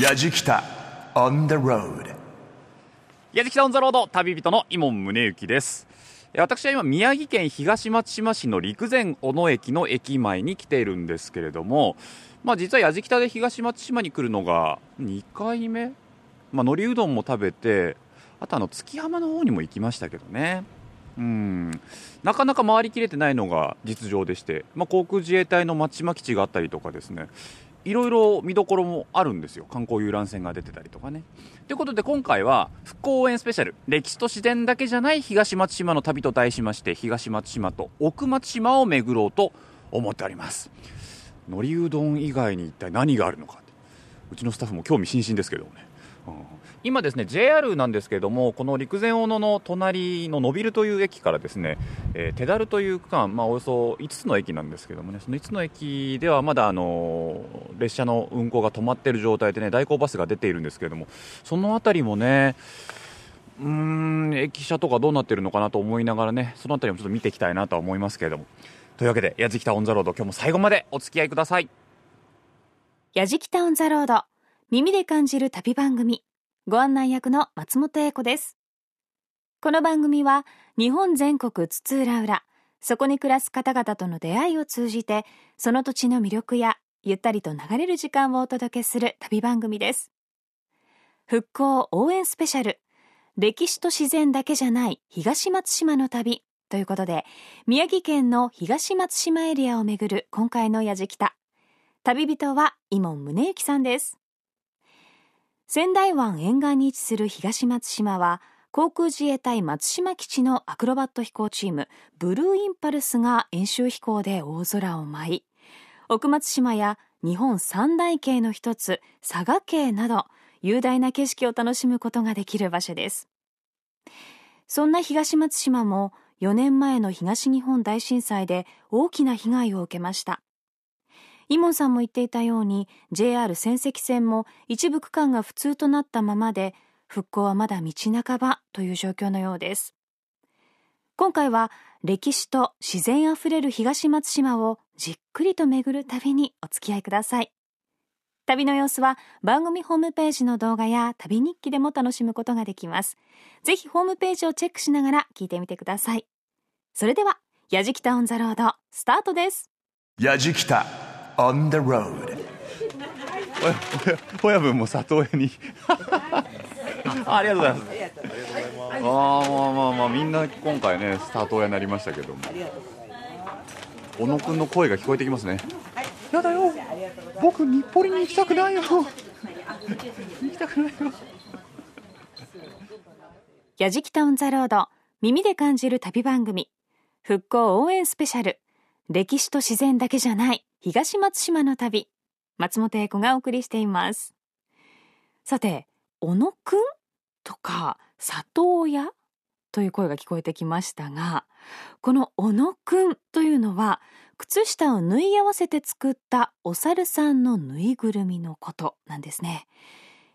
やじきた on the road やじきたオンザロード旅人の伊門宗行です。私は今宮城県東松島市の陸前小野駅の駅前に来ているんですけれどもまあ実はやじきたで東松島に来るのが2回目？まあ海苔うどんも食べてあとあの月浜の方にも行きましたけどね。うん。なかなか回りきれてないのが実情でして、まあ、航空自衛隊の松島基地があったりとかですね。いろいろ見どころもあるんですよ。観光遊覧船が出てたりとかね。ということで今回は復興応援スペシャル。歴史と自然だけじゃない東松島の旅と題しまして東松島と奥松島を巡ろうと思っております。のりうどん以外に一体何があるのか。うちのスタッフも興味津々ですけどね、うん。今ですね JR なんですけれどもこの陸前大野の隣の野ビルという駅からですね、えー、手だるという区間、まあ、およそ5つの駅なんですけれどもねその5つの駅ではまだあの列車の運行が止まっている状態でね代行バスが出ているんですけれどもその辺りもねうーん駅舎とかどうなってるのかなと思いながらねその辺りもちょっと見ていきたいなとは思いますけれども。というわけでやじきたオンザロード今日も最後までお付き合いください。やじきたオンザロード耳で感じる旅番組。ご案内役の松本英子です。この番組は日本全国津々浦々そこに暮らす方々との出会いを通じてその土地の魅力やゆったりと流れる時間をお届けする旅番組です。復興応援スペシャル歴史と自然だけじゃない東松島の旅ということで宮城県の東松島エリアをめぐる今回のやじきた旅人は伊門宗行さんです。仙台湾沿岸に位置する東松島は航空自衛隊松島基地のアクロバット飛行チームブルーインパルスが演習飛行で大空を舞い奥松島や日本三大景の一つ佐賀景など雄大な景色を楽しむことができる場所です。そんな東松島も4年前の東日本大震災で大きな被害を受けました。イモンさんも言っていたように JR 仙石線も一部区間が不通となったままで復興はまだ道半ばという状況のようです。今回は歴史と自然あふれる東松島をじっくりと巡る旅にお付き合いください。旅の様子は番組ホームページの動画や旅日記でも楽しむことができます。ぜひホームページをチェックしながら聞いてみてください。それではやじきたオンザロードスタートです。やじきた。On the road. 親分も里親に。ありがとうございます。ああまあまあまあみんな今回ねスタート親になりましたけども。小野くんの声が聞こえてきますね、やだよ。僕日暮里に行きたくないよ。行きたくないよ。やじきたオンザロード耳で感じる旅番組。復興応援スペシャル。歴史と自然だけじゃない東松島の旅松本英子がお送りしています。さて小野くんとか里親？という声が聞こえてきましたがこの小野くんというのは靴下を縫い合わせて作ったお猿さんのぬいぐるみのことなんですね。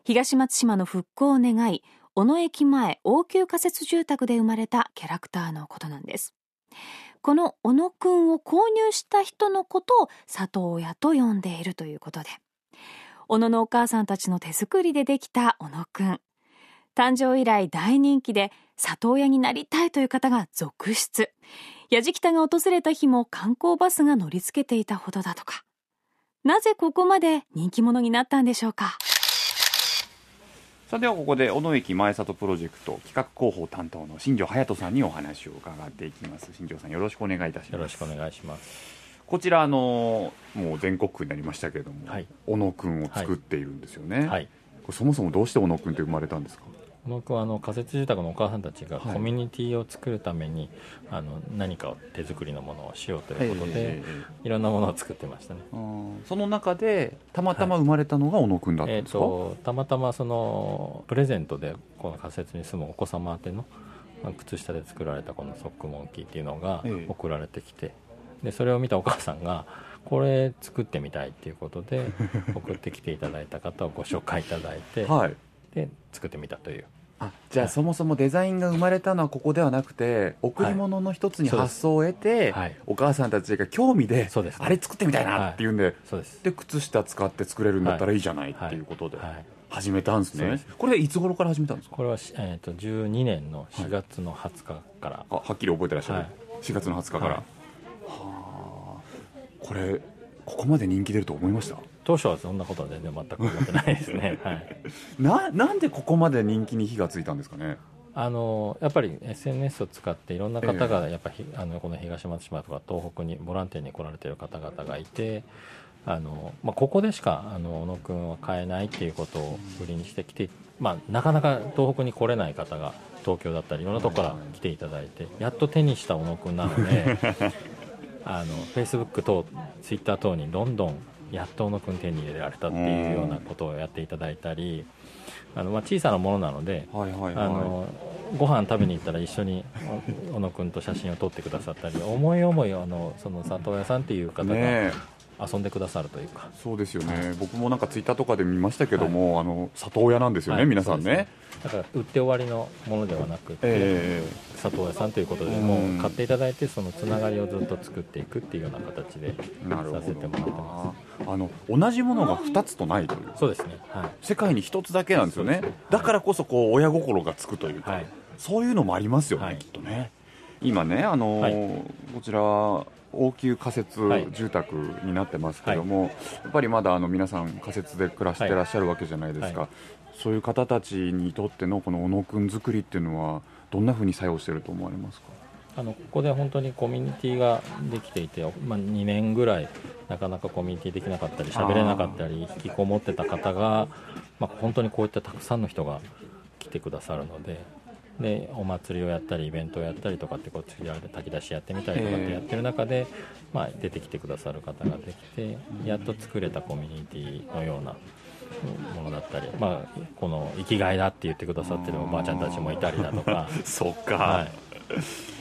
東松島の復興を願い小野駅前応急仮設住宅で生まれたキャラクターのことなんです。この小野くんを購入した人のことを里親と呼んでいるということで。小野のお母さんたちの手作りでできた小野くん。誕生以来大人気で里親になりたいという方が続出。やじきたが訪れた日も観光バスが乗り付けていたほどだとか。なぜここまで人気者になったんでしょうか。さあではここで小野駅前里プロジェクト企画広報担当の新庄隼人さんにお話を伺っていきます。新庄さんよろしくお願いいたします。よろしくお願いします。こちらあのもう全国区になりましたけれども、はい。小野くんを作っているんですよね、はい。これそもそもどうして小野くんって生まれたんですか？僕はあの仮設住宅のお母さんたちがはい。コミュニティを作るために、あの何かを手作りのものをしようということで、えいろんなものを作ってましたね。その中でたまたま生まれたのが小野くんだったんえー、ですか、とたまたまそのプレゼントでこの仮設に住むお子様宛てのまあ靴下で作られたこのソックモンキーっていうのがええ。送られてきて、でそれを見たお母さんがこれ作ってみたいっていうことで送ってきていただいた方をご紹介いただいて、はい。で作ってみたという。あじゃあそもそもデザインが生まれたのはここではなくて贈り物の一つに発想を得て、はい。お母さんたちが興味でそうですあれ作ってみたいなっていうんで、そうです。で靴下使って作れるんだったらいいじゃないっていうことではい。始めたんですね、そうです。これいつ頃から始めたんですか？これはし、えー、と12年の4月の20日から、あはっきり覚えてらっしゃる、はい。4月の20日から、はい。はあ。これここまで人気出ると思いました？当初はそんなことは全然全く思ってないですね、はい、ななんでここまで人気に火がついたんですかね？あのやっぱり SNS を使っていろんな方がやっぱひ、あのこの東松島とか東北にボランティアに来られている方々がいてあの、まあ、ここでしかあの小野君は買えないっていうことを売りにしてきて、まあ、なかなか東北に来れない方が東京だったりいろんなところから来ていただいてやっと手にした小野君なので あの Facebook 等 Twitter 等にどんどんやっと小野君手に入れられたっていうようなことをやっていただいたりあの、まあ、小さなものなのではいはいはい。あのご飯食べに行ったら一緒にお小野君と写真を撮ってくださったり思い思いあのその里親さんっていう方がねえ遊んでくださるというか、そうですよね。僕もなんかツイッターとかで見ましたけども、あの里親なんですよね、はい。皆さんね。そうですだから売って終わりのものではなくて、え里親さんということでうん。もう買っていただいてそのつながりをずっと作っていくっていうような形でさせてもらってまどあの同じものが2つとないというすそうですねはい。世界に1つだけなんですよね。ね。だからこそこう親心がつくというか、はい。そういうのもありますよね、はい。きっとね。今ねあのーはい。こちらは応急仮設はい。住宅になってますけども、やっぱりまだあの皆さん仮設で暮らしてらっしゃるわけじゃないですか、はい。そういう方たちにとってのこの小野くん作りっていうのはどんなふうに作用してると思われますか？あのここで本当にコミュニティができていて、まあ、2年ぐらいなかなかコミュニティできなかったり喋れなかったり引きこもってた方が、まあ、本当にこういったたくさんの人が来てくださるのででお祭りをやったりイベントをやったりとかってこう次は炊き出しやってみたりとかってやってる中で、まあ、出てきてくださる方ができてやっと作れたコミュニティのようなものだったり、まあ、この生きがいだって言ってくださってるおばあちゃんたちもいたりだとか。そっか、はい、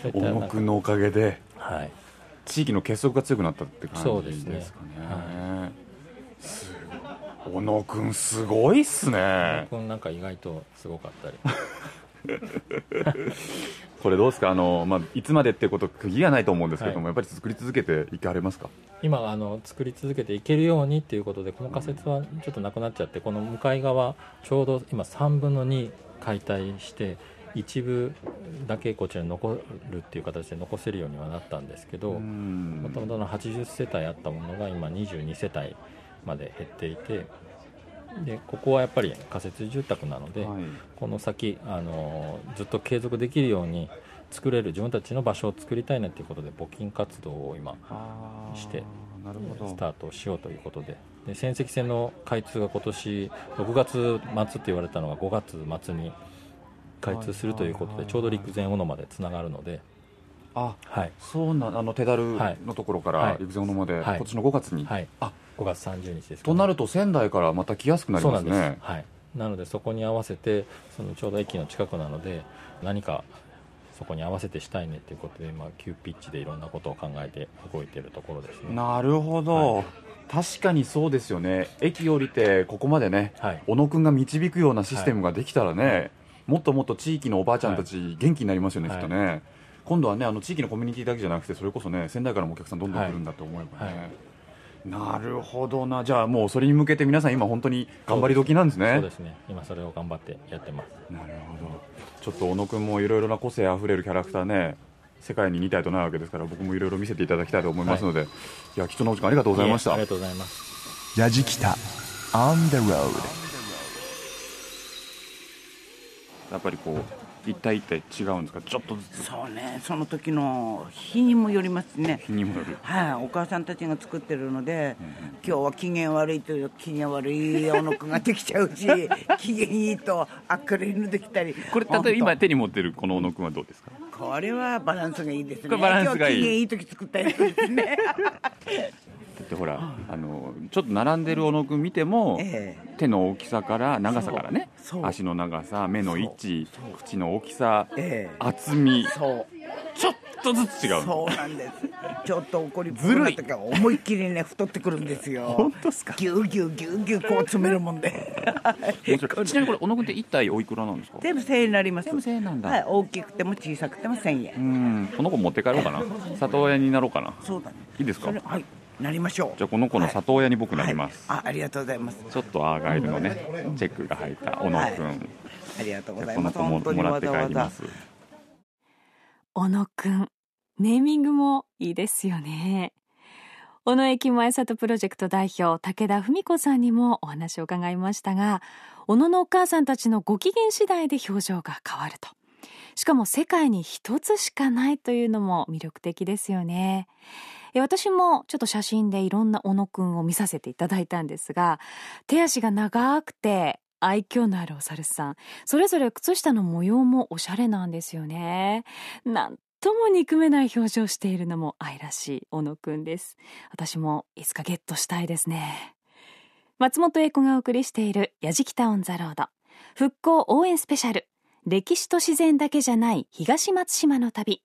そうい小ったなんか野くんのおかげで。はい。地域の結束が強くなったって感じですねですかね。すごい。小野くんすごいっすね。僕なんか意外とすごかったり これどうですか？あの、まあ、いつまでってこと釘がないと思うんですけども、はやっぱり作り続けていかれますか？今あの作り続けていけるようにっていうことでこの仮説はちょっとなくなっちゃってこの向かい側ちょうど今3分の2解体して一部だけこちらに残るっていう形で残せるようにはなったんですけどもともとの80世帯あったものが今22世帯まで減っていてでここはやっぱり仮設住宅なので、はい。この先あのずっと継続できるように作れる自分たちの場所を作りたいなということで募金活動を今してスタートしようということで。で仙石線の開通が今年6月末って言われたのが5月末に開通するということでちょうど陸前小野までつながるので、あはい。そうなあの手だるはいのところかはい。ら陸前小野まで、はい。今年の5月に、はい、あ5月30日ですかね、となると仙台からまた来やすくなりそうなんです、ますねはい、なのでそこに合わせてそのちょうど駅の近くなので何かそこに合わせてしたいねっていうことで今急ピッチでいろんなことを考えて動いているところですね。なるほど、はい。確かにそうですよね。駅降りてここまでねはい。小野くんが導くようなシステムができたらね、もっともっと地域のおばあちゃんたち元気になりますよね、はい。きっとね。今度はねあの地域のコミュニティだけじゃなくてそれこそね仙台からもお客さんどんどん来るんだと思えばね、はいなるほどな。じゃあもうそれに向けて皆さん今本当に頑張り時なんですね。そうです。ね。今それを頑張ってやってます。なるほど。ちょっと小野くんもいろいろな個性あふれるキャラクターね世界に2体とないわけですから僕もいろいろ見せていただきたいと思いますので、い、や貴重なお時間ありがとうございました。えありがとうございます。やじきた On the road やっぱりこう一体一体違うんですか？ちょっとずつ。そうね、その時の日にもよりますね。日にもよる。はい、お母さんたちが作ってるので、今日は機嫌悪いという機嫌悪いおのくができちゃうし、機嫌いいと明るいのできたり。これ例えば本今手に持ってるこの小野くんはどうですか？当これはバランスがいいですね。これバランスがいい。今日機嫌いい時作ったやつですね。だってほらあのちょっと並んでる小野くん見ても、え手の大きさから長さからね。足の長さ目の位置口の大きさええ。厚みそう。ちょっとずつ違う。そうなんです。ちょっと怒りっぽくなったから思いっきりね太ってくるんですよ。本当ですか？ぎゅうぎゅうぎゅうぎゅうこう詰めるもんで。ちなみにこれ小野君って1体おいくらなんですか？全部1000円になります。全部1000円なんだ。はい、大きくても小さくても1000円。うん。この子持って帰ろうかな。里親になろうかな。そうだね。いいですか？はいなりましょう。じゃあこの子の里親に僕なります、はい。あありがとうございます。ちょっとアーガイルのねチェックが入った小野君、はい。ありがとうございます。あこの子ももらって帰ります。小野くん。ネーミングもいいですよね。小野駅前里プロジェクト代表、武田文子さんにもお話を伺いましたが、小野のお母さんたちのご機嫌次第で表情が変わると。しかも世界に一つしかないというのも魅力的ですよね。私もちょっと写真でいろんな小野くんを見させていただいたんですが、手足が長くて愛嬌のあるお猿さん。それぞれ靴下の模様もおしゃれなんですよね。なんとも憎めない表情しているのも愛らしい小野くんです。私もいつかゲットしたいですね。松本英子がお送りしているやじきたオンザロード。復興応援スペシャル。歴史と自然だけじゃない東松島の旅。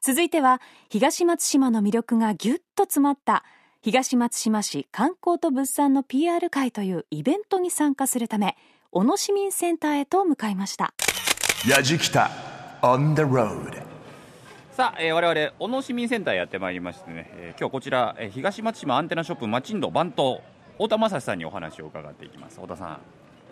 続いては東松島の魅力がぎゅっと詰まった東松島市観光と物産の PR 会というイベントに参加するため小野市民センターへと向かいました。やじきた on the road さあ、えー、我々小野市民センターへやってまいりましてね、えー今日こちら、えー東松島アンテナショップマチンド番頭太田正史さんにお話を伺っていきます太田さん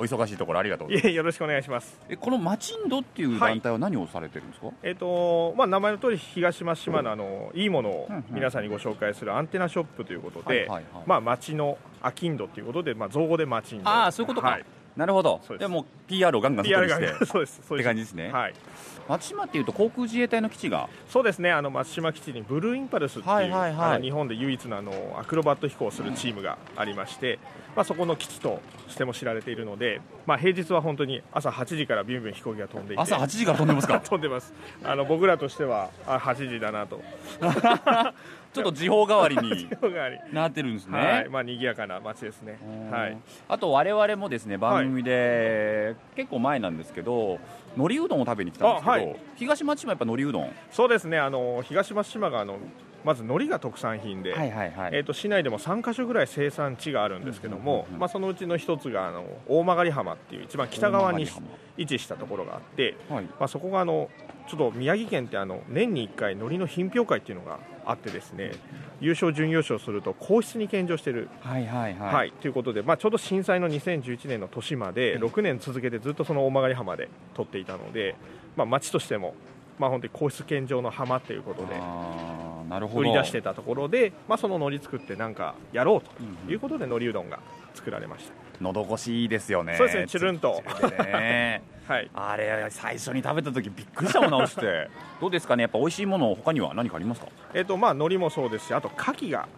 お忙しいところありがとうございます。よろしくお願いします。えこのマチンドっていう団体は何をされてるんですか、えっ、とまあ名前の通り東松島のあのいいものを皆さんにご紹介するアンテナショップということで、はいはいはい。まあ町のアキンドということでまあ造語で町ンド。ああそういうことか、はい。なるほど。そうです。でもう PR をガンガン そうです。そうです。って感じですね。はい。松島っていうと航空自衛隊の基地が？そうですね。あの松島基地にブルーインパルスっていう、はいはいはい。あの日本で唯一のあのアクロバット飛行をするチームがありまして、まあそこの基地としても知られているので、まあ平日は本当に朝8時からビュンビュン飛行機が飛んでいて。朝8時から飛んでますか？飛んでます。あの僕らとしてはあ8時だなと。ちょっと時報代わりに なってるんですね、はい、まあ賑やかな街ですね。はい。あと我々もですね番組で、結構前なんですけど海苔うどんを食べに来たんですけど、あはい。東松島やっぱ海苔うどん？そうですね。あの東松島があのまず海苔が特産品で、はいはいはい。えっ、と市内でも3カ所ぐらい生産地があるんですけども、まあそのうちの一つがあの大曲浜っていう一番北側に位置したところがあって、はい。まあそこがあのちょっと宮城県ってあの年に1回海苔の品評会っていうのがあってですね、優勝準優勝すると皇室に献上してる。はいはいはい、はい、ということで、まあ、ちょうど震災の2011年の年まで6年続けてずっとその大曲浜で撮っていたので、まあ、町としても、まあ、本当に皇室献上の浜ということで売り出してたところで、まあ、その海苔作ってなんかやろうということで海苔うどんが作られました、喉越しいいですよね。そうですねチュルンと。ねはい、あれ最初に食べた時びっくりしたもん直して。どうですかね？やっぱ美味しいもの他には何かありますか？えっとまあ海苔もそうですしあと牡蠣が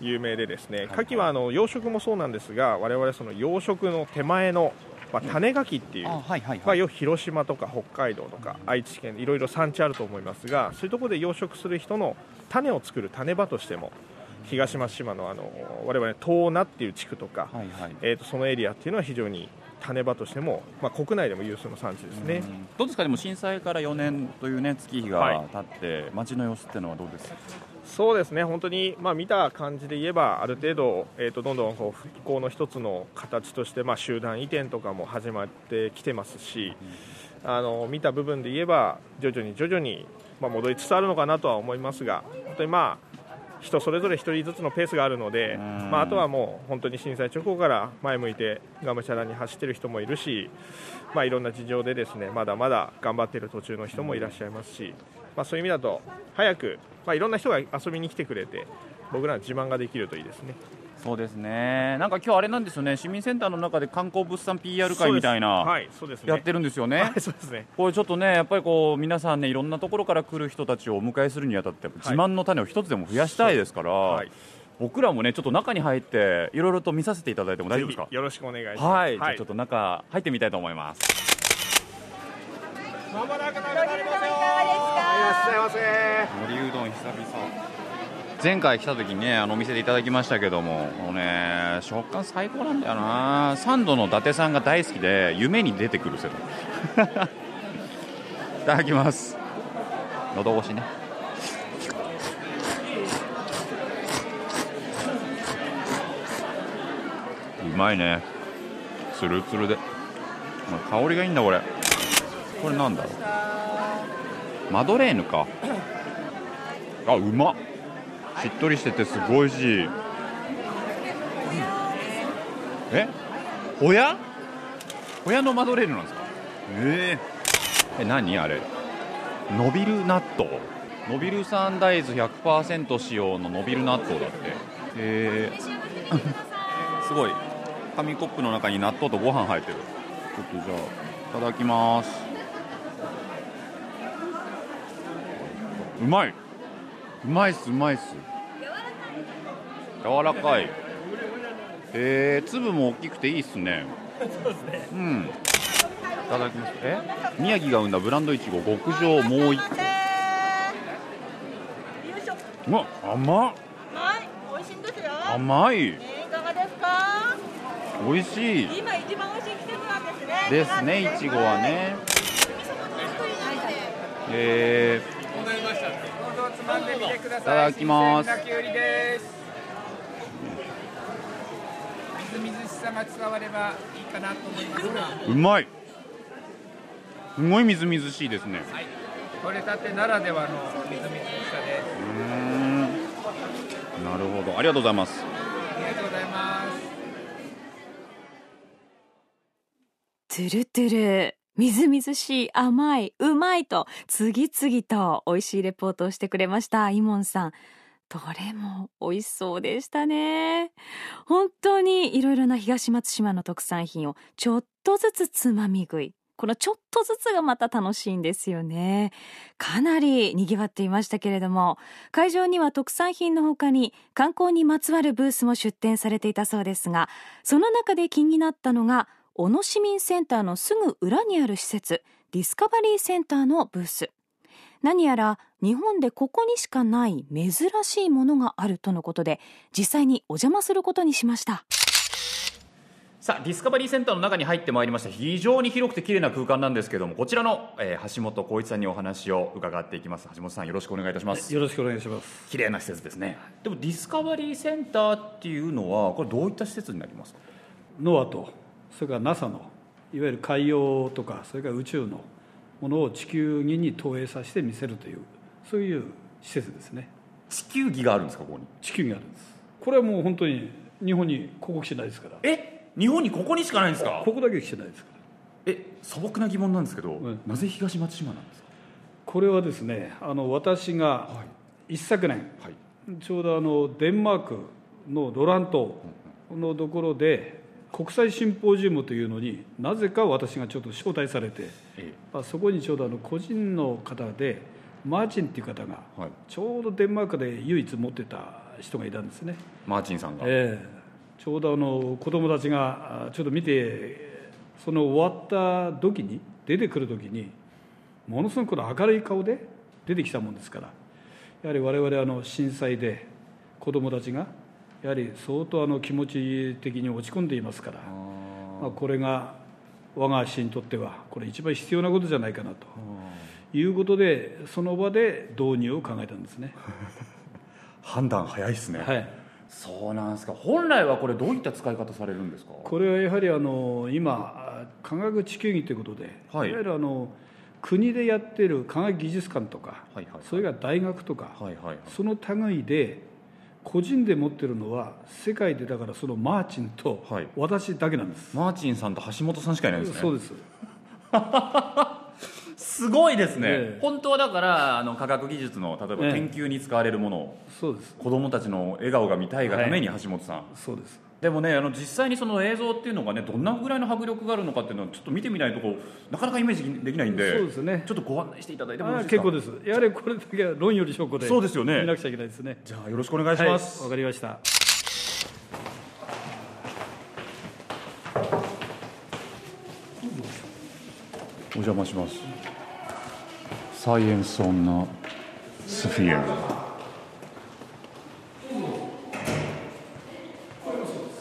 有名でですねはい。牡蠣はあの養殖もそうなんですが我々その養殖の手前の、まあ、種牡蠣っていう、あはいはいまあ、よく広島とか北海道とか愛知県いろいろ産地あると思いますがそういうところで養殖する人の種を作る種場としても東松島のあの我々東名っていう地区とか、はいはい。えー、とそのエリアっていうのは非常に種場としても、まあ、国内でも有数の産地ですね。うん。どうですかでも震災から4年というね月日が経って、街の様子ってのはどうです？かそうですね。本当に、まあ、見た感じで言えばある程度、えー、とどんどんこう復興の一つの形として、まあ、集団移転とかも始まってきてますし、あの見た部分で言えば徐々に徐々に、まあ、戻りつつあるのかなとは思いますが本当にまあ人それぞれ1人ずつのペースがあるので、うんまあ、あとはもう本当に震災直後から前向いてがむしゃらに走っている人もいるし、まあ、いろんな事情でですねまだまだ頑張っている途中の人もいらっしゃいますし、まあ、そういう意味だと早く、まあ、いろんな人が遊びに来てくれて僕らの自慢ができるといいですね。そうですね。なんか今日あれなんですよね。市民センターの中で観光物産 PR 会みたいな、はいそうですね。やってるんですよね、はいそうですね。これちょっとねやっぱりこう皆さんねいろんなところから来る人たちをお迎えするにあたって自慢の種を一つでも増やしたいですから、はい。僕らもねちょっと中に入っていろいろと見させていただいても大丈夫ですか？よろしくお願いします。はい、じゃあちょっと中入ってみたいと思います。まもなくなくなりますよ。いらっしゃいませ。森うどん久々前回来た時にねあのお店でいただきましたけどももうね食感最高なんだよな。サンドの伊達さんが大好きで夢に出てくるセットいただきます。喉越しね。うまいね。ツルツルで。香りがいいんだこれ。これなんだろう。マドレーヌか。あうまっ。しっとりしててすごいし。いえ？ホヤホヤのマドレーヌなんですか？えー、え何？あれ。ノビル納豆？ノビル産大豆100%使用のノビル納豆だって。へえすごい。紙コップの中に納豆とご飯入ってる。ちょっとじゃあいただきます。うまいうまいっすうまいっす。柔らかい。えー、粒も大きくていいっすね。そうですね。うん。いただきます。え？宮城が生んだブランドいちご極上もう一個。うわ甘っ。はい、美味しいんですよ。甘い。えーいかがですか？美味しい。今一番美味しい季節なんですね。ですねい。ちごはね。えー、いただきます。きゅうりですみずみずしさが伝わればいいかなと思いますが。うまい。すごいみずみずしいですね。取れたてならではのみずみずしさです。うーん。なるほど。ありがとうございます。ありがとうございます。トゥルトゥルみずみずしい甘いうまいと次々と美味しいレポートをしてくれました。イモンさん。どれも美味しそうでしたね。本当にいろいろな東松島の特産品をちょっとずつつまみ食い。このちょっとずつがまた楽しいんですよね。かなり賑わっていましたけれども、会場には特産品の他に観光にまつわるブースも出展されていたそうですが、その中で気になったのが、小野市民センターのすぐ裏にある施設、ディスカバリーセンターのブース。何やら日本でここにしかない珍しいものがあるとのことで、実際にお邪魔することにしました。さあディスカバリーセンターの中に入ってまいりました非常に広くて綺麗な空間なんですけどもこちらの、えー橋本浩一さんにお話を伺っていきます橋本さんよろしくお願いいたしますよろしくお願いします。綺麗な施設ですねでもディスカバリーセンターっていうのはこれどういった施設になりますか？ノアと、それから NASA のいわゆる海洋とか、それから宇宙のものを地球儀に投影させて見せるという、そういう施設ですね。地球儀があるんですかここに？地球儀があるんです。これはもう本当に日本にここ来てないですから。え？日本にここにしかないんですか？ここだけ来てないですから。え素朴な疑問なんですけど、んなぜ東松島なんですか？これはですね、あの私が一昨年、はいちょうどあのデンマークのロラントのところで国際シンポジウムというのになぜか私がちょっと招待されて、えまあ、そこにちょうどあの個人の方でマーチンっていう方がはい。ちょうどデンマークで唯一持ってた人がいたんですね、マーチンさんが、ええ。ちょうどあの子供たちがあちょっと見てその終わった時に出てくる時にものすごくこの明るい顔で出てきたもんですからやはり我々あの震災で子供たちがやはり相当あの気持ち的に落ち込んでいますからまあ、これが我が市にとってはこれ一番必要なことじゃないかなということでその場で導入を考えたんですね。判断早いですね、はい。そうなんですか。本来はこれどういった使い方されるんですか？これはやはりあの今科学地球儀ということで、はい。い、わゆるあの国でやってる科学技術館とか、はいはいそれから大学とか、はいはいはい。その類で個人で持ってるのは世界でだからそのマーチンとはい。私だけなんです、マーチンさんと橋本さんしかいないんですね。そうです。すごいですね、ええ。本当はだからあの科学技術の例えばええ。研究に使われるものを、そうです。子供たちの笑顔が見たいがために橋本さん、そうですでもねあの実際にその映像っていうのがねどんなぐらいの迫力があるのかっていうのはちょっと見てみないとこうなかなかイメージできないんでそうですね。ちょっとご案内していただいてもよあろしいですか？結構です。やはりこれだけは論より証拠で。そうですよね。見なくちゃいけないですね。じゃあよろしくお願いします、はいわかりました。お邪魔します。サイエンスオンなスフィア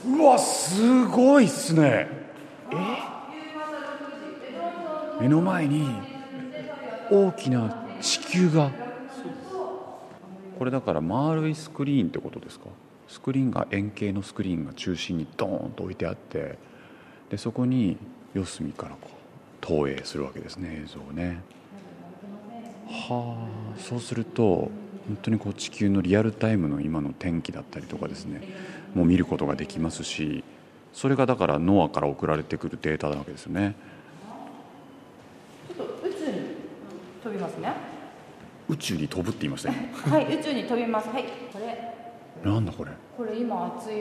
うわすごいっすね。え？目の前に大きな地球が。これだから丸いスクリーンってことですか？スクリーンが円形のスクリーンが中心にドーンと置いてあって。でそこに四隅からこう投影するわけですね映像をね。はあそうすると本当にこう地球のリアルタイムの今の天気だったりとかですね。もう見ることができますしそれがだからノアから送られてくるデータなわけですよねちょっと宇宙に飛びますね。宇宙に飛ぶって言いましたよはい、宇宙に飛びます。はい、これ、なんだこれこれ今熱い。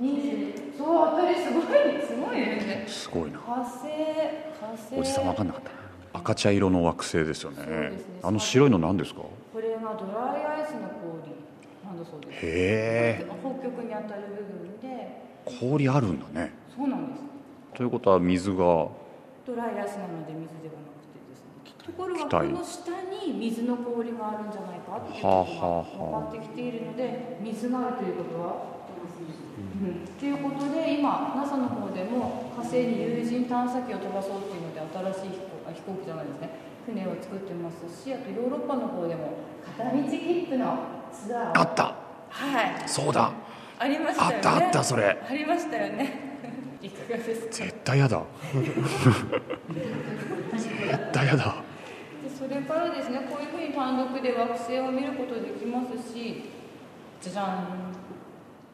20そう当たりすごいすごいね。すごいな火星火星。おじさん分かんなかったな赤茶色の惑星ですよねねあの白いの何ですか？これがドライアイスの氷なんだそうです。へえ。北極に当たる部分で、氷あるんだね。そうなんです。ということは水が。ドライアイスなので水ではなくてですね。ところがこの下に水の氷があるんじゃないかっていうが分かってきているので、水があるということは。うん、ということで今 NASA の方でも火星に有人探査機を飛ばそうっていうので新しい飛行あ飛行機じゃないですね。船を作ってますしあとヨーロッパの方でも片道切符のあった。はい。そうだ。ありましたよね。あったあったそれ。ありましたよね。いかがですか？絶対やだ。絶対やだ。でそれからですねこういうふうに単独で惑星を見ることできますしじゃじゃん。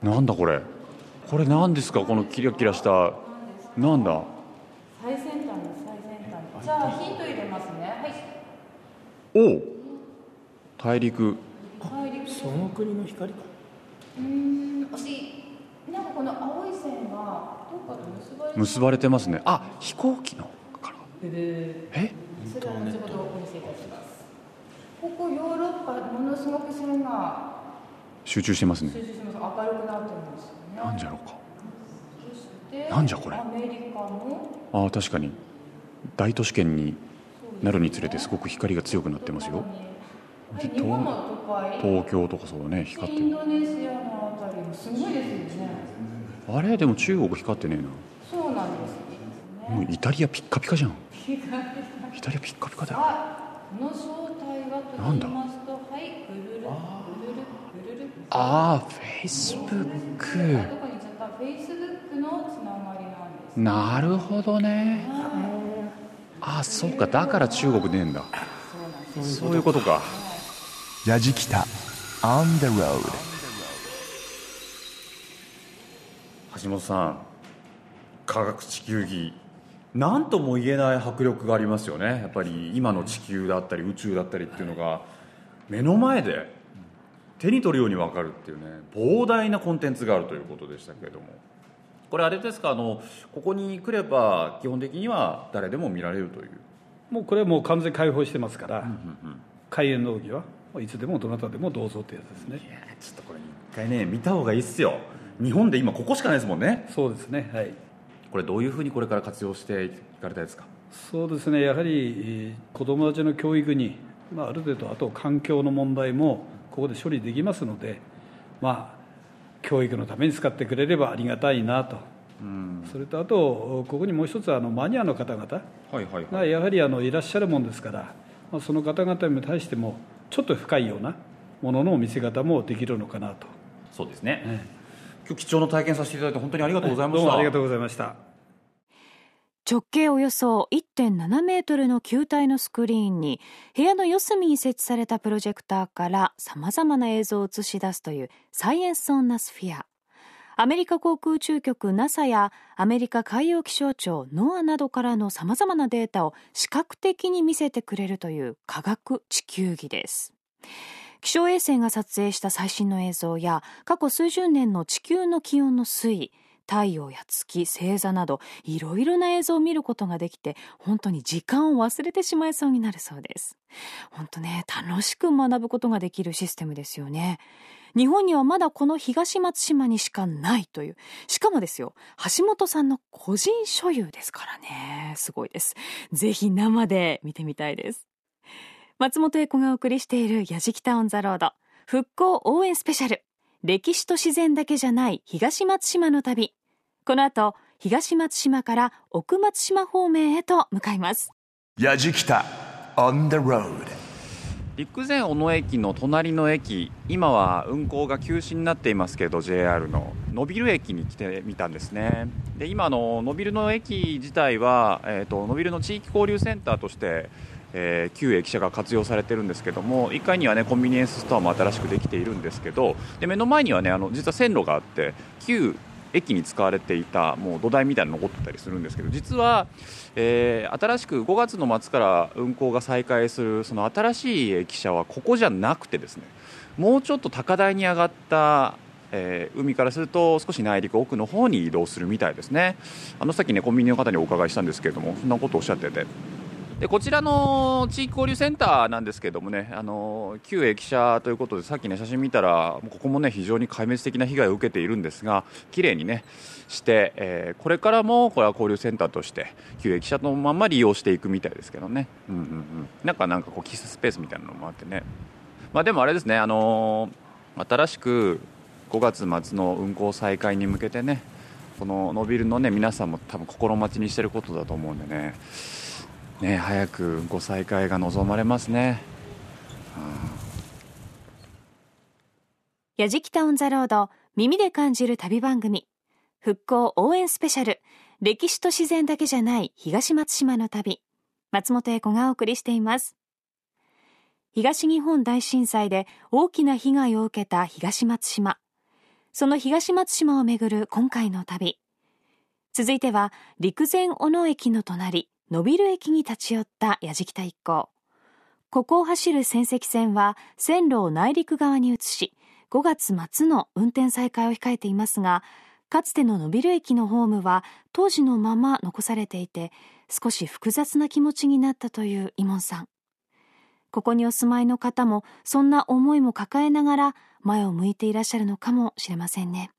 なんだこれ。これ何ですか？このキラキラした。なんだ？最先端の最先端。じゃあヒント入れますね。はい。おう。大陸大陸その国の光か。うーん惜しいなんかこの青い線がどっかと結ばれて結ばれてますね。あ飛行機のから。え？それは後ほどお見せいたします。ここヨーロッパものすごく線が集中してますね。集中してます。明るくなってるんですよね。なんじゃろうか。なんじゃこれ？アメリカのああ確かに。大都市圏になるにつれてすごく光が強くなってますよ。はい日本の都会。東京とかそうだね光ってる。インドネシアのあたりもすごいですよね。あれ？でも中国光ってねえな。そうなんですもうイタリアピッカピカじゃん。ねイタリアピッカピカだよ。あこの正体はと言いますとはいぐるるぐるるぐるる。ああフェイスブッあクどこに行っちゃった？フェイスブックのつながりなんです。なるほどね。あそうかだから中国ねえんだ。そういうことかヤジキタ On the road 橋本さん科学地球儀。何とも言えない迫力がありますよね。やっぱり今の地球だったり宇宙だったりっていうのが目の前で手に取るように分かるっていうね膨大なコンテンツがあるということでしたけれども。これあれですか？あのここに来れば基本的には誰でも見られるという。もうこれはもう完全開放してますから、開園の時は。もういつでもどなたでもどうぞってやつですね。ちょっとこれ一回ね見た方がいいっすよ。日本で今ここしかないですもんね。そうですねはい。これどういうふうにこれから活用していかれたいですか？そうですねやはりえー子どもたちの教育に、まあ、ある程度あと環境の問題もここで処理できますのでまあ教育のために使ってくれればありがたいなと、それとあとここにもう一つあのマニアの方々はいはい。がやはりあのいらっしゃるもんですから、まあ、その方々に対してもちょっと深いようなものの見せ方もできるのかなと。そうですね、今日貴重な体験させていただいて本当にありがとうございました、どうもありがとうございました。直径およそ1.7メートルの球体のスクリーンに部屋の四隅に設置されたプロジェクターから様々な映像を映し出すというサイエンス・オン・ナスフィアアメリカ航空宇宙局 NASA やアメリカ海洋気象庁 NOAA などからの様々なデータを視覚的に見せてくれるという科学地球儀です。気象衛星が撮影した最新の映像や過去数十年の地球の気温の推移太陽や月星座などいろいろな映像を見ることができて本当に時間を忘れてしまいそうになるそうです。本当ね楽しく学ぶことができるシステムですよね。日本にはまだこの東松島にしかないという。しかもですよ橋本さんの個人所有ですからね。すごいです。ぜひ生で見てみたいです。松本英子がお送りしている「やじきたオン・ザ・ロード」復興応援スペシャル。歴史と自然だけじゃない東松島の旅。この後東松島から奥松島方面へと向かいます。ヤジキタ On the road. 陸前小野駅の隣の駅今は運行が休止になっていますけど JR の。野ビル駅に来てみたんですね。で今の野ビルの駅自体は、えーと、野ビルの地域交流センターとしてえー、旧駅舎が活用されてるんですけども1階にはねコンビニエンスストアも新しくできているんですけどで目の前にはねあの実は線路があって旧駅に使われていたもう土台みたいなの残ってたりするんですけど実は、えー、新しく5月の末から運行が再開するその新しい駅舎はここじゃなくてですねもうちょっと高台に上がったえー、海からすると少し内陸奥の方に移動するみたいですね。あの先ねコンビニの方にお伺いしたんですけれどもそんなことをおっしゃってて。でこちらの地域交流センターなんですけどもね、あの旧駅舎ということで、さっきね写真見たら、ここもね非常に壊滅的な被害を受けているんですが、綺麗にねして、えー、これからもこれは交流センターとして旧駅舎のまま利用していくみたいですけどね、うんうんうん、なんかなんかこう喫茶スペースみたいなのもあってね、まあ、でもあれですね、あのー、新しく5月末の運行再開に向けてね、この伸びるのね皆さんも多分心待ちにしてることだと思うんでね。ね、早くご再開が望まれますね。やじきたオンザロード耳で感じる旅番組。復興応援スペシャル。歴史と自然だけじゃない東松島の旅。松本英子がお送りしています。東日本大震災で大きな被害を受けた東松島。その東松島をめぐる今回の旅。続いては陸前小野駅の隣。野ビル駅に立ち寄った矢敷田一行。ここを走る仙石線は線路を内陸側に移し5月末の運転再開を控えていますがかつての野ビル駅のホームは当時のまま残されていて少し複雑な気持ちになったというイモンさん。ここにお住まいの方もそんな思いも抱えながら前を向いていらっしゃるのかもしれませんね。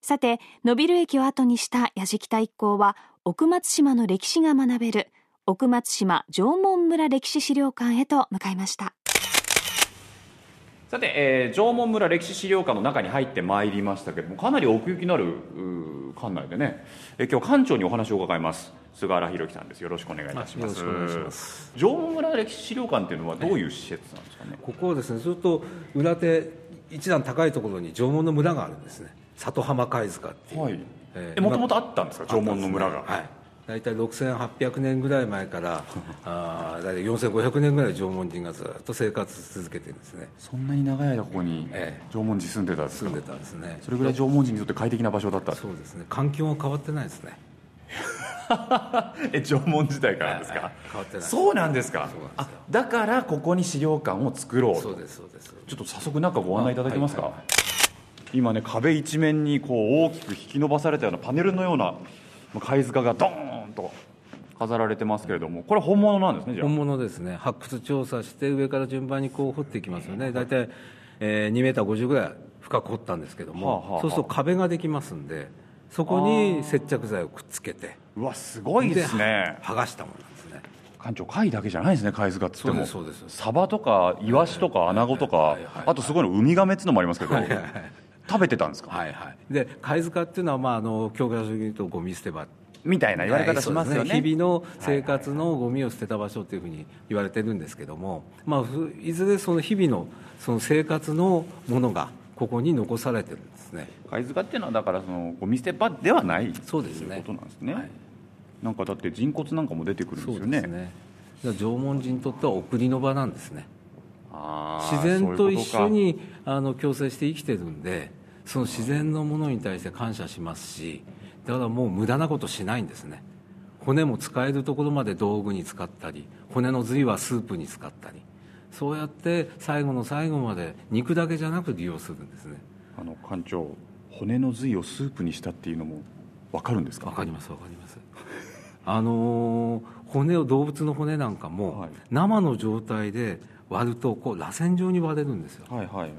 さて、野ビル駅を後にした矢敷田一行は、奥松島の歴史が学べる、奥松島縄文村歴史資料館へと向かいました。さて、えー、縄文村歴史資料館の中に入ってまいりましたけれどもかなり奥行きのある館内でね、えー、今日館長にお話を伺います。菅原弘樹さんです。よろしくお願いいたします。縄文村歴史資料館っていうのはどういう施設なんですかね、ここはですねずっと裏手一段高いところに縄文の村があるんですね里浜貝塚っていう、はい。えもともとあったんですか？縄文の村が、はい。大体6800年ぐらい前からあ大体4500年ぐらい縄文人がずっと生活続けてるんですね。そんなに長い間ここに縄文人住んでたんですか、住んでたんですね。それぐらい縄文人にとって快適な場所だった。そうですね。環境は変わってないですね。え縄文時代からですか、はい、変わってない。そうなんですか？あだからここに資料館を作ろうそうですそうです。ちょっと早速中ご案内いただけますか、はいはいはい今ね壁一面にこう大きく引き伸ばされたようなパネルのような貝塚がドーンと飾られてますけれどもこれ本物なんですね本物ですね。発掘調査して上から順番にこう掘っていきますよね。大体、えー、2メーター50ぐらい深く掘ったんですけども、はあはあ、そうすると壁ができますんでそこに接着剤をくっつけてうわすごいですね。剥がしたものなんですね。館長貝だけじゃないですね貝塚っつっても。そうですサバとかイワシとかアナゴとかあとすごいのウミガメっていうのもありますけど、はいはいはい食べてたんですか？はいはい。で貝塚っていうのは、まあ、あの教科書で言うとゴミ捨て場。みたいな言われ方しますよね。ね、日々の生活のゴミを捨てた場所というふうに言われてるんですけども、まあ、いずれその日々のその生活のものがここに残されてるんですね。貝塚っていうのはだからそのゴミ捨て場ではないそうですね。ことなんですね、はい、なんかだって人骨なんかも出てくるんですよね。ね。縄文人にとっては送りの場なんですね。自然と一緒にあの共生して生きてるんでその自然のものに対して感謝しますしだからもう無駄なことしないんですね。骨も使えるところまで道具に使ったり骨の髄はスープに使ったりそうやって最後の最後まで肉だけじゃなく利用するんですね。あの館長骨の髄をスープにしたっていうのも分かるんですか？分かります分かります。あのー、骨を動物の骨なんかも、生の状態で割るとこう螺旋状に割れるんですよ、はいはい、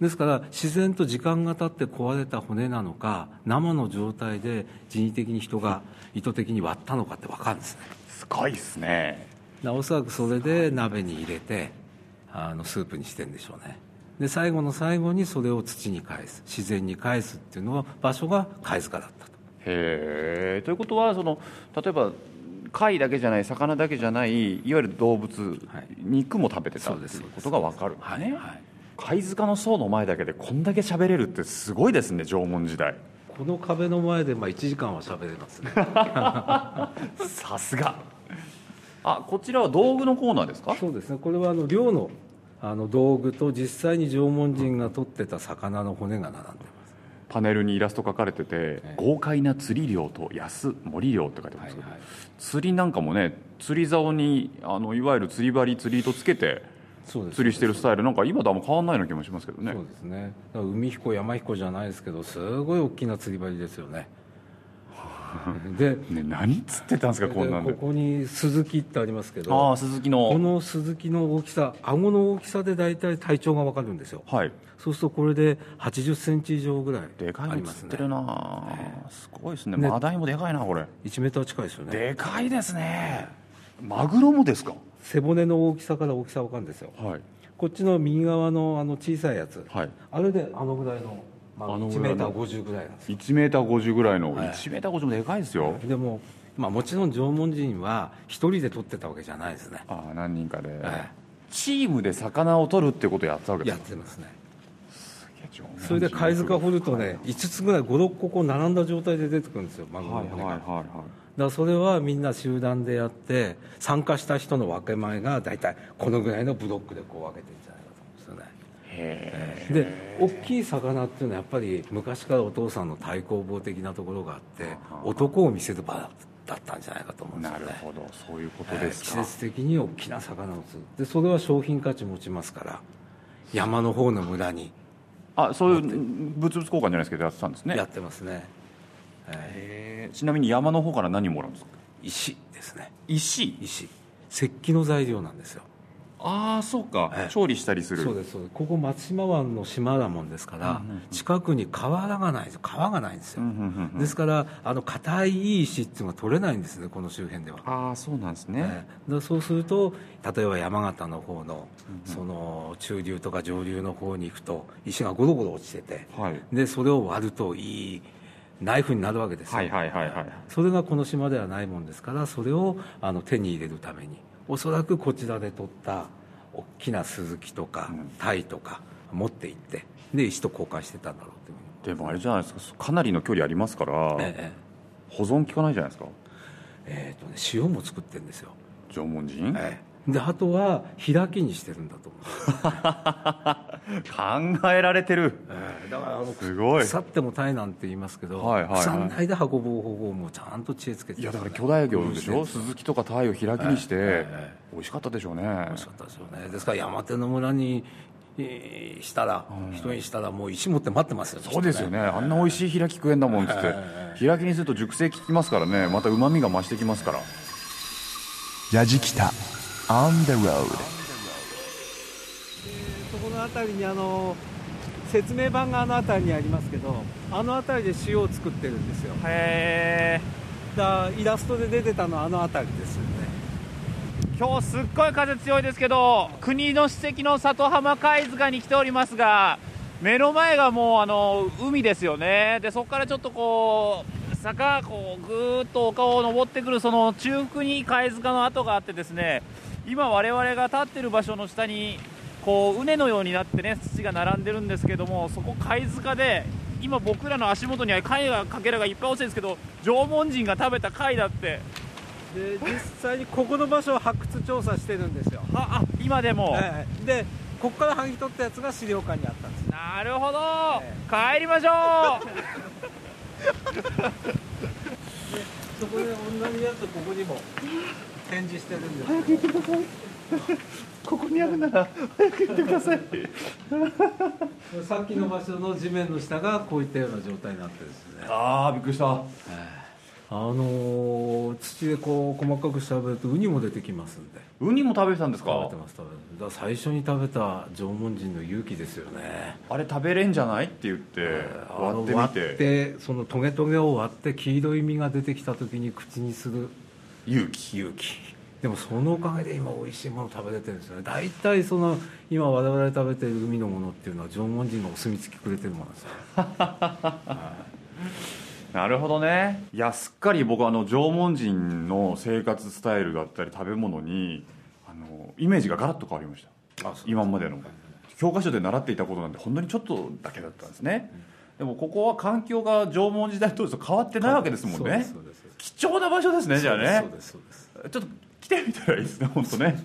ですから自然と時間が経って壊れた骨なのか生の状態で人為的に人が意図的に割ったのかって分かるんですね。すごいですね。おそらくそれで鍋に入れてあのスープにしてんでしょうね。で最後の最後にそれを土に返す。自然に返すっていうのは場所が貝塚だったと。へえということはその例えば貝だけじゃない魚だけじゃないいわゆる動物、肉も食べてたっていうことが分かるんだね、貝塚の層の前だけでこんだけ喋れるってすごいですね縄文時代。この壁の前でまあ1時間は喋れますね。さすが。あこちらは道具のコーナーですか？そうですね。これはあの漁のあの道具と実際に縄文人が取ってた魚の骨が並んでます。パネルにイラスト描かれてて、豪快な釣り漁と安森漁って書いてますけど、釣りなんかもね釣り竿にあのいわゆる釣り針釣り糸つけて釣りしてるスタイル。なんか今とあんま変わんないような気もしますけどね。そうですね。海彦山彦じゃないですけどすごい大きな釣り針ですよね。で、ね、何釣ってたんですかこんなんで。ここに鈴木ってありますけどああ鈴木の。この鈴木の大きさ顎の大きさで大体体長が分かるんですよ。はい。そうするとこれで8 0ンチ以上ぐらいでかいの釣ってるな、ね、すごいですね。ね。マダイもでかいなこれ。1メーター近いですよね。でかいですね。マグロもですか？背骨の大きさから大きさ分かるんですよ。はい。こっちの右側のあの小さいやつ、はい、あれであのぐらいの、まあ、1メーター50ぐらいなんです1メーター50ぐらいの、はい。1メーター50もでかいですよ、でも、まあ、もちろん縄文人は一人で取ってたわけじゃないですね。ああ何人かで、はいチームで魚を取るってことをやってたわけですやってますね。げえそれで貝塚掘るとね5つぐらい56個こう並んだ状態で出てくるんですよマグロの骨が、はいはいはいはいだそれはみんな集団でやって参加した人の分け前が大体このぐらいのブロックでこう分けてるんじゃないかと思うんですよね。へで大きい魚っていうのはやっぱり昔からお父さんの対抗棒的なところがあって男を見せる場だったんじゃないかと思うんですよね。なるほど。そういうことですか、季節的に大きな魚を釣る。でそれは商品価値持ちますから山の方の村にあそういう物々交換じゃないですけどやってたんですね。やってますね、へえちなみに山の方から何もらうんですか？石ですね。石？石。石器の材料なんですよ。ああそうか、調理したりする。そうですそうです。ここ松島湾の島だもんですから、近くに河原がないんですよ。川がないんですよ、ですからあの硬い石っていうのが取れないんですねこの周辺では。ああそうなんですね、だそうすると例えば山形の方のその中流とか上流の方に行くと石がゴロゴロ落ちてて、はい。でそれを割るといいナイフになるわけですよ、はいはいはいはいそれがこの島ではないもんですからそれをあの手に入れるためにおそらくこちらで取った大きなスズキとかタイとか持って行ってで石と交換してたんだろうってでもあれじゃないですか。かなりの距離ありますから、ええ。保存効かないじゃないですか。えーとね、塩も作ってるんですよ。縄文人、ええ。であとは開きにしてるんだと思う。考えられてる、だからあのすごい。腐ってもタイなんて言いますけど、はいはいはい。腐んないで運ぶ方法もちゃんと知恵つけていやだから巨大魚でしょ？うん。スズキとかタイを開きにして、ええええ美味しかったでしょうね。美味しかったですよね。ですから山手の村にえーしたら、人にしたらもう石持って待ってますよそうですよね。あんな美味しい開き食えんだもんっつって、開きにすると熟成効きますからね。またうまみが増してきますから。ヤジキタ On the road そこの辺りにあの説明板があの辺りにありますけどあの辺りで塩を作ってるんですよ。へえだイラストで出てたのはあの辺りですよね。今日すっごい風強いですけど国の史跡の里浜貝塚に来ておりますが目の前がもうあの海ですよね。でそこからちょっとこう坂こうぐーっと丘を登ってくるその中腹に貝塚の跡があってですね今我々が立ってる場所の下にこう畝のようになってね土が並んでるんですけどもそこ貝塚で今僕らの足元には貝がかけらがいっぱい落ちてるんですけど縄文人が食べた貝だって。で実際にここの場所を発掘調査してるんですよ。あ今でも、ええでここから剥ぎ取ったやつが資料館にあったんです。なるほど、帰りましょう。そこで同じやつここにも展示してるんです早く行ってください ここにあるなら早く行ってください。さっきの場所の地面の下がこういったような状態になってですね。ああびっくりした。あのー土でこう細かく調べるとウニも出てきますんで。ウニも食べてたんですか？食べてます食べてだ最初に食べた縄文人の勇気ですよね。あれ食べれんじゃない？って言って割ってみ割てってそのトゲトゲを割って黄色い実が出てきた時に口にする勇気。勇気でもそのおかげで今美味しいもの食べれてるんですよね。大体その今我々食べてる海のものっていうのは縄文人がお墨付きくれてるものですよ。なるほどね。いやすっかり僕あの縄文人の生活スタイルだったり食べ物にあのイメージがガラッと変わりました。今までの。教科書で習っていたことなんて本当にちょっとだけだったんですね、でもここは環境が縄文時代当時と変わってないわけですもんね。貴重な場所ですねじゃあね。ちょっと来てみたらいいですね本当ね。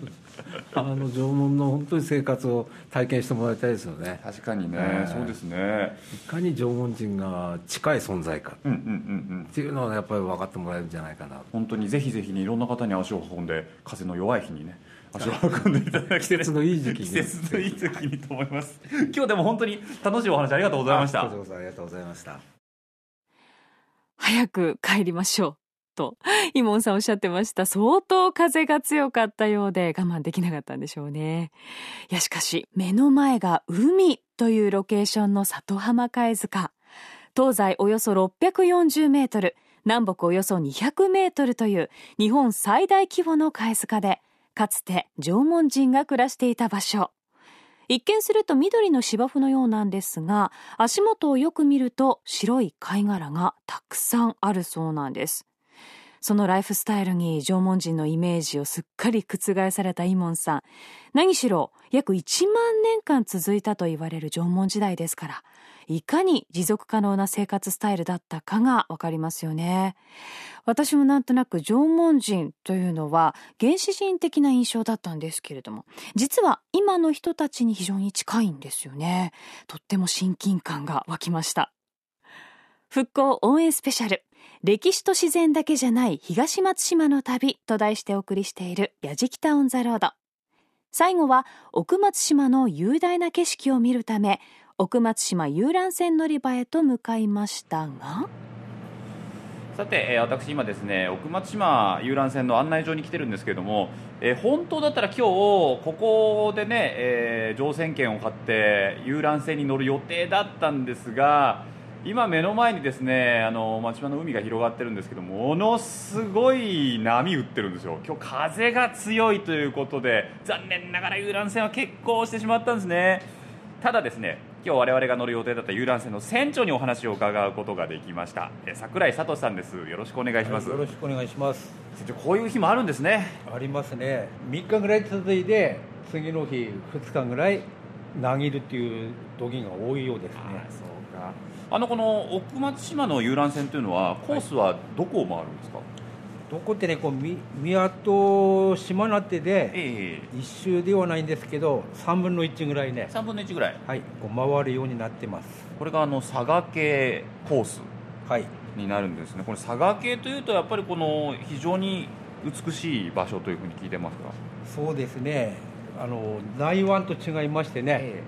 あの縄文の本当に生活を体験してもらいたいですよね。確かにね、えーそうですね。いかに縄文人が近い存在かうんうんうんうん。っていうのはやっぱり分かってもらえるんじゃないかな。本当にぜひぜひにいろんな方に足を運んで風の弱い日にね足を運んでいただき季節のいい時期に。季節のいい時にと思います。今日でも本当に楽しいお話ありがとうございました。ありがとうございました。早く帰りましょう。と、イモンさんおっしゃってました。相当風が強かったようで我慢できなかったんでしょうね。いや、しかし、目の前が海というロケーションの里浜貝塚。東西およそ640メートル、南北およそ200メートルという日本最大規模の貝塚で、かつて縄文人が暮らしていた場所。一見すると緑の芝生のようなんですが、足元をよく見ると白い貝殻がたくさんあるそうなんです。そのライフスタイルに縄文人のイメージをすっかり覆されたイモンさん。何しろ約1万年間続いたと言われる縄文時代ですから、いかに持続可能な生活スタイルだったかがわかりますよね。私もなんとなく縄文人というのは原始人的な印象だったんですけれども、実は今の人たちに非常に近いんですよね。とっても親近感が湧きました。復興応援スペシャル。歴史と自然だけじゃない東松島の旅と題してお送りしているやじきたオンザロード。最後は奥松島の雄大な景色を見るため、奥松島遊覧船乗り場へと向かいましたが、さて、えー私今ですね奥松島遊覧船の案内所に来てるんですけれども、えー本当だったら今日ここでね、えー乗船券を買って遊覧船に乗る予定だったんですが今目の前にですねあの松島の海が広がってるんですけどものすごい波打ってるんですよ。今日風が強いということで残念ながら遊覧船は欠航してしまったんですね。ただですね今日我々が乗る予定だった遊覧船の船長にお話を伺うことができました。え桜井聡さんです。よろしくお願いします、よろしくお願いします。船長こういう日もあるんですね。ありますね。3日ぐらい続いて次の日2日ぐらい投げるっていう時が多いようですねあのこの奥松島の遊覧船というのはコースはどこを回るんですか、どこってねこうみ宮と島なってで一周ではないんですけど3分の1ぐらいね。3分の1ぐらい。はい。こう回るようになってます。これがあの佐賀系コース。はい。になるんですね。これ佐賀系というとやっぱりこの非常に美しい場所というふうに聞いてますが。そうですね。あの内湾と違いましてね、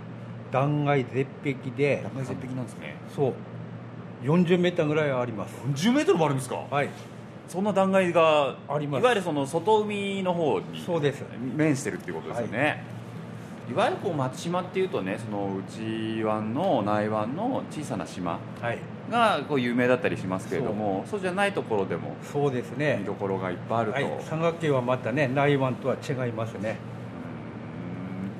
断崖絶壁で。断崖絶壁なんですね。そう。40メーターぐらいあります。40メートルもあるんですか？はい。そんな断崖があります。いわゆるその外海の方にそうです。面してるっていうことですよね、い、わゆるこう松島っていうとねその内湾の内湾の小さな島はい。がこう有名だったりしますけれどもそう。じゃないところでもそうですね。見どころがいっぱいあると、はい、佐賀県はまたね内湾とは違いますね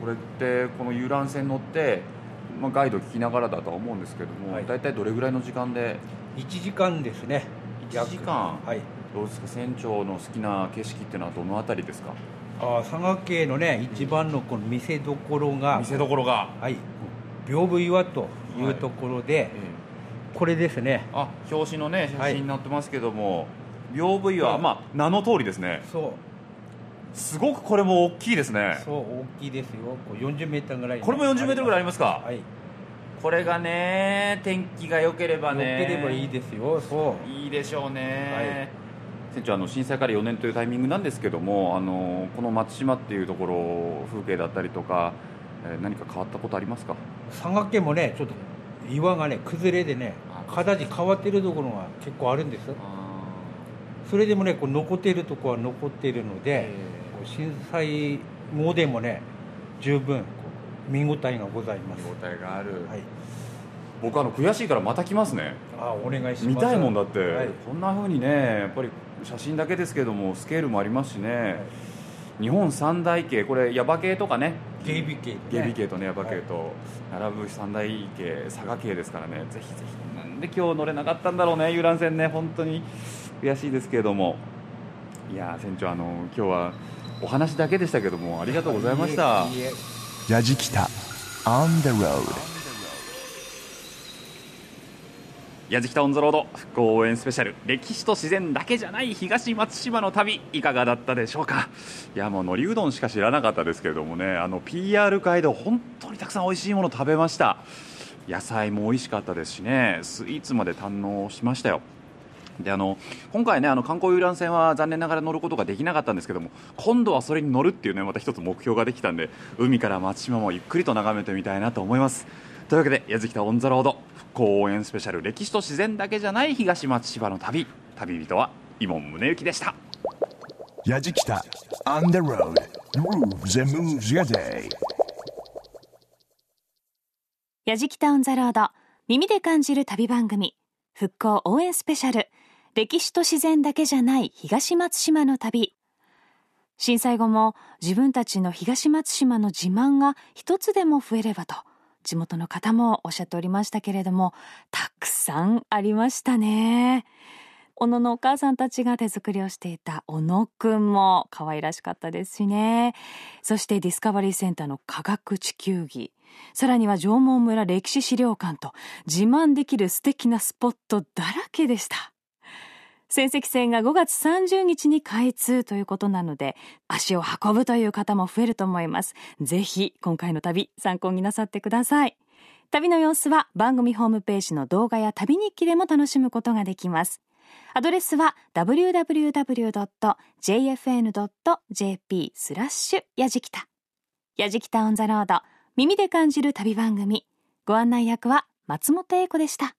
これってこの遊覧船乗って、まあ、ガイド聞きながらだとは思うんですけども、大体どれぐらいの時間で？1時間ですね。1時間？はい。どうですか？船長の好きな景色っていうのはどのあたりですか？あー佐賀県のね一番のこの見せどころが。見せどころが。はい。屏風岩というところで、これですね。あ表紙のね写はい。真になってますけども、屏風岩、まあ、名の通りですね。そうすごくこれも大きいですね。そう大きいですよ。こう40メーターぐらいね、これも40メートルぐらいありますか？はい。これがね天気が良ければね。良ければいいですよ。そう。いいでしょうね、船長あの震災から4年というタイミングなんですけどもあのこの松島っていうところ風景だったりとか、えー何か変わったことありますか？佐賀県もねちょっと岩がね崩れでね形変わってるところが結構あるんですそれでもねこう残っているところは残っているので、こう震災後でもね十分見応えがございます。見応えがある、はい、僕あの悔しいからまた来ますね。あお願いします。見たいもんだって、はい。こんな風にねやっぱり写真だけですけどもスケールもありますしね、日本三大系これ耶馬渓とかね。芸美系、ね、芸美系とね耶馬渓と。並ぶ三大系佐賀系ですからね。ぜひぜひで今日乗れなかったんだろうね遊覧船ね。本当に悔しいですけれども。いや船長あの今日はお話だけでしたけどもありがとうございました。やじきた。On the road やじきたオン・ザ・ロード復興応援スペシャル。歴史と自然だけじゃない東松島の旅いかがだったでしょうか。いやもう海苔うどんしか知らなかったですけれどもねあの PR 会で本当にたくさん美味しいもの食べました。野菜も美味しかったですしねスイーツまで堪能しましたよであの今回ねあの観光遊覧船は残念ながら乗ることができなかったんですけども今度はそれに乗るっていうねまた一つ目標ができたんで海から松島もゆっくりと眺めてみたいなと思います。というわけで「やじきた On the Road」復興応援スペシャル歴史と自然だけじゃない東松島の旅旅人は井門宗之でした。やじきた On the road Grooves and moves your day. やじきた On the Road 耳で感じる旅番組復興応援スペシャル歴史と自然だけじゃない東松島の旅。震災後も自分たちの東松島の自慢が一つでも増えればと地元の方もおっしゃっておりましたけれどもたくさんありましたね。小野のお母さんたちが手作りをしていた小野くんも可愛らしかったですしね。そしてディスカバリーセンターの科学地球儀さらには縄文村歴史資料館と自慢できる素敵なスポットだらけでした。仙石線が5月30日に開通ということなので足を運ぶという方も増えると思います。ぜひ今回の旅参考になさってください。旅の様子は番組ホームページの動画や旅日記でも楽しむことができます。アドレスは www.jfn.jp スラッシュやじきた。やじきたオンザロード耳で感じる旅番組。ご案内役は松本英子でした。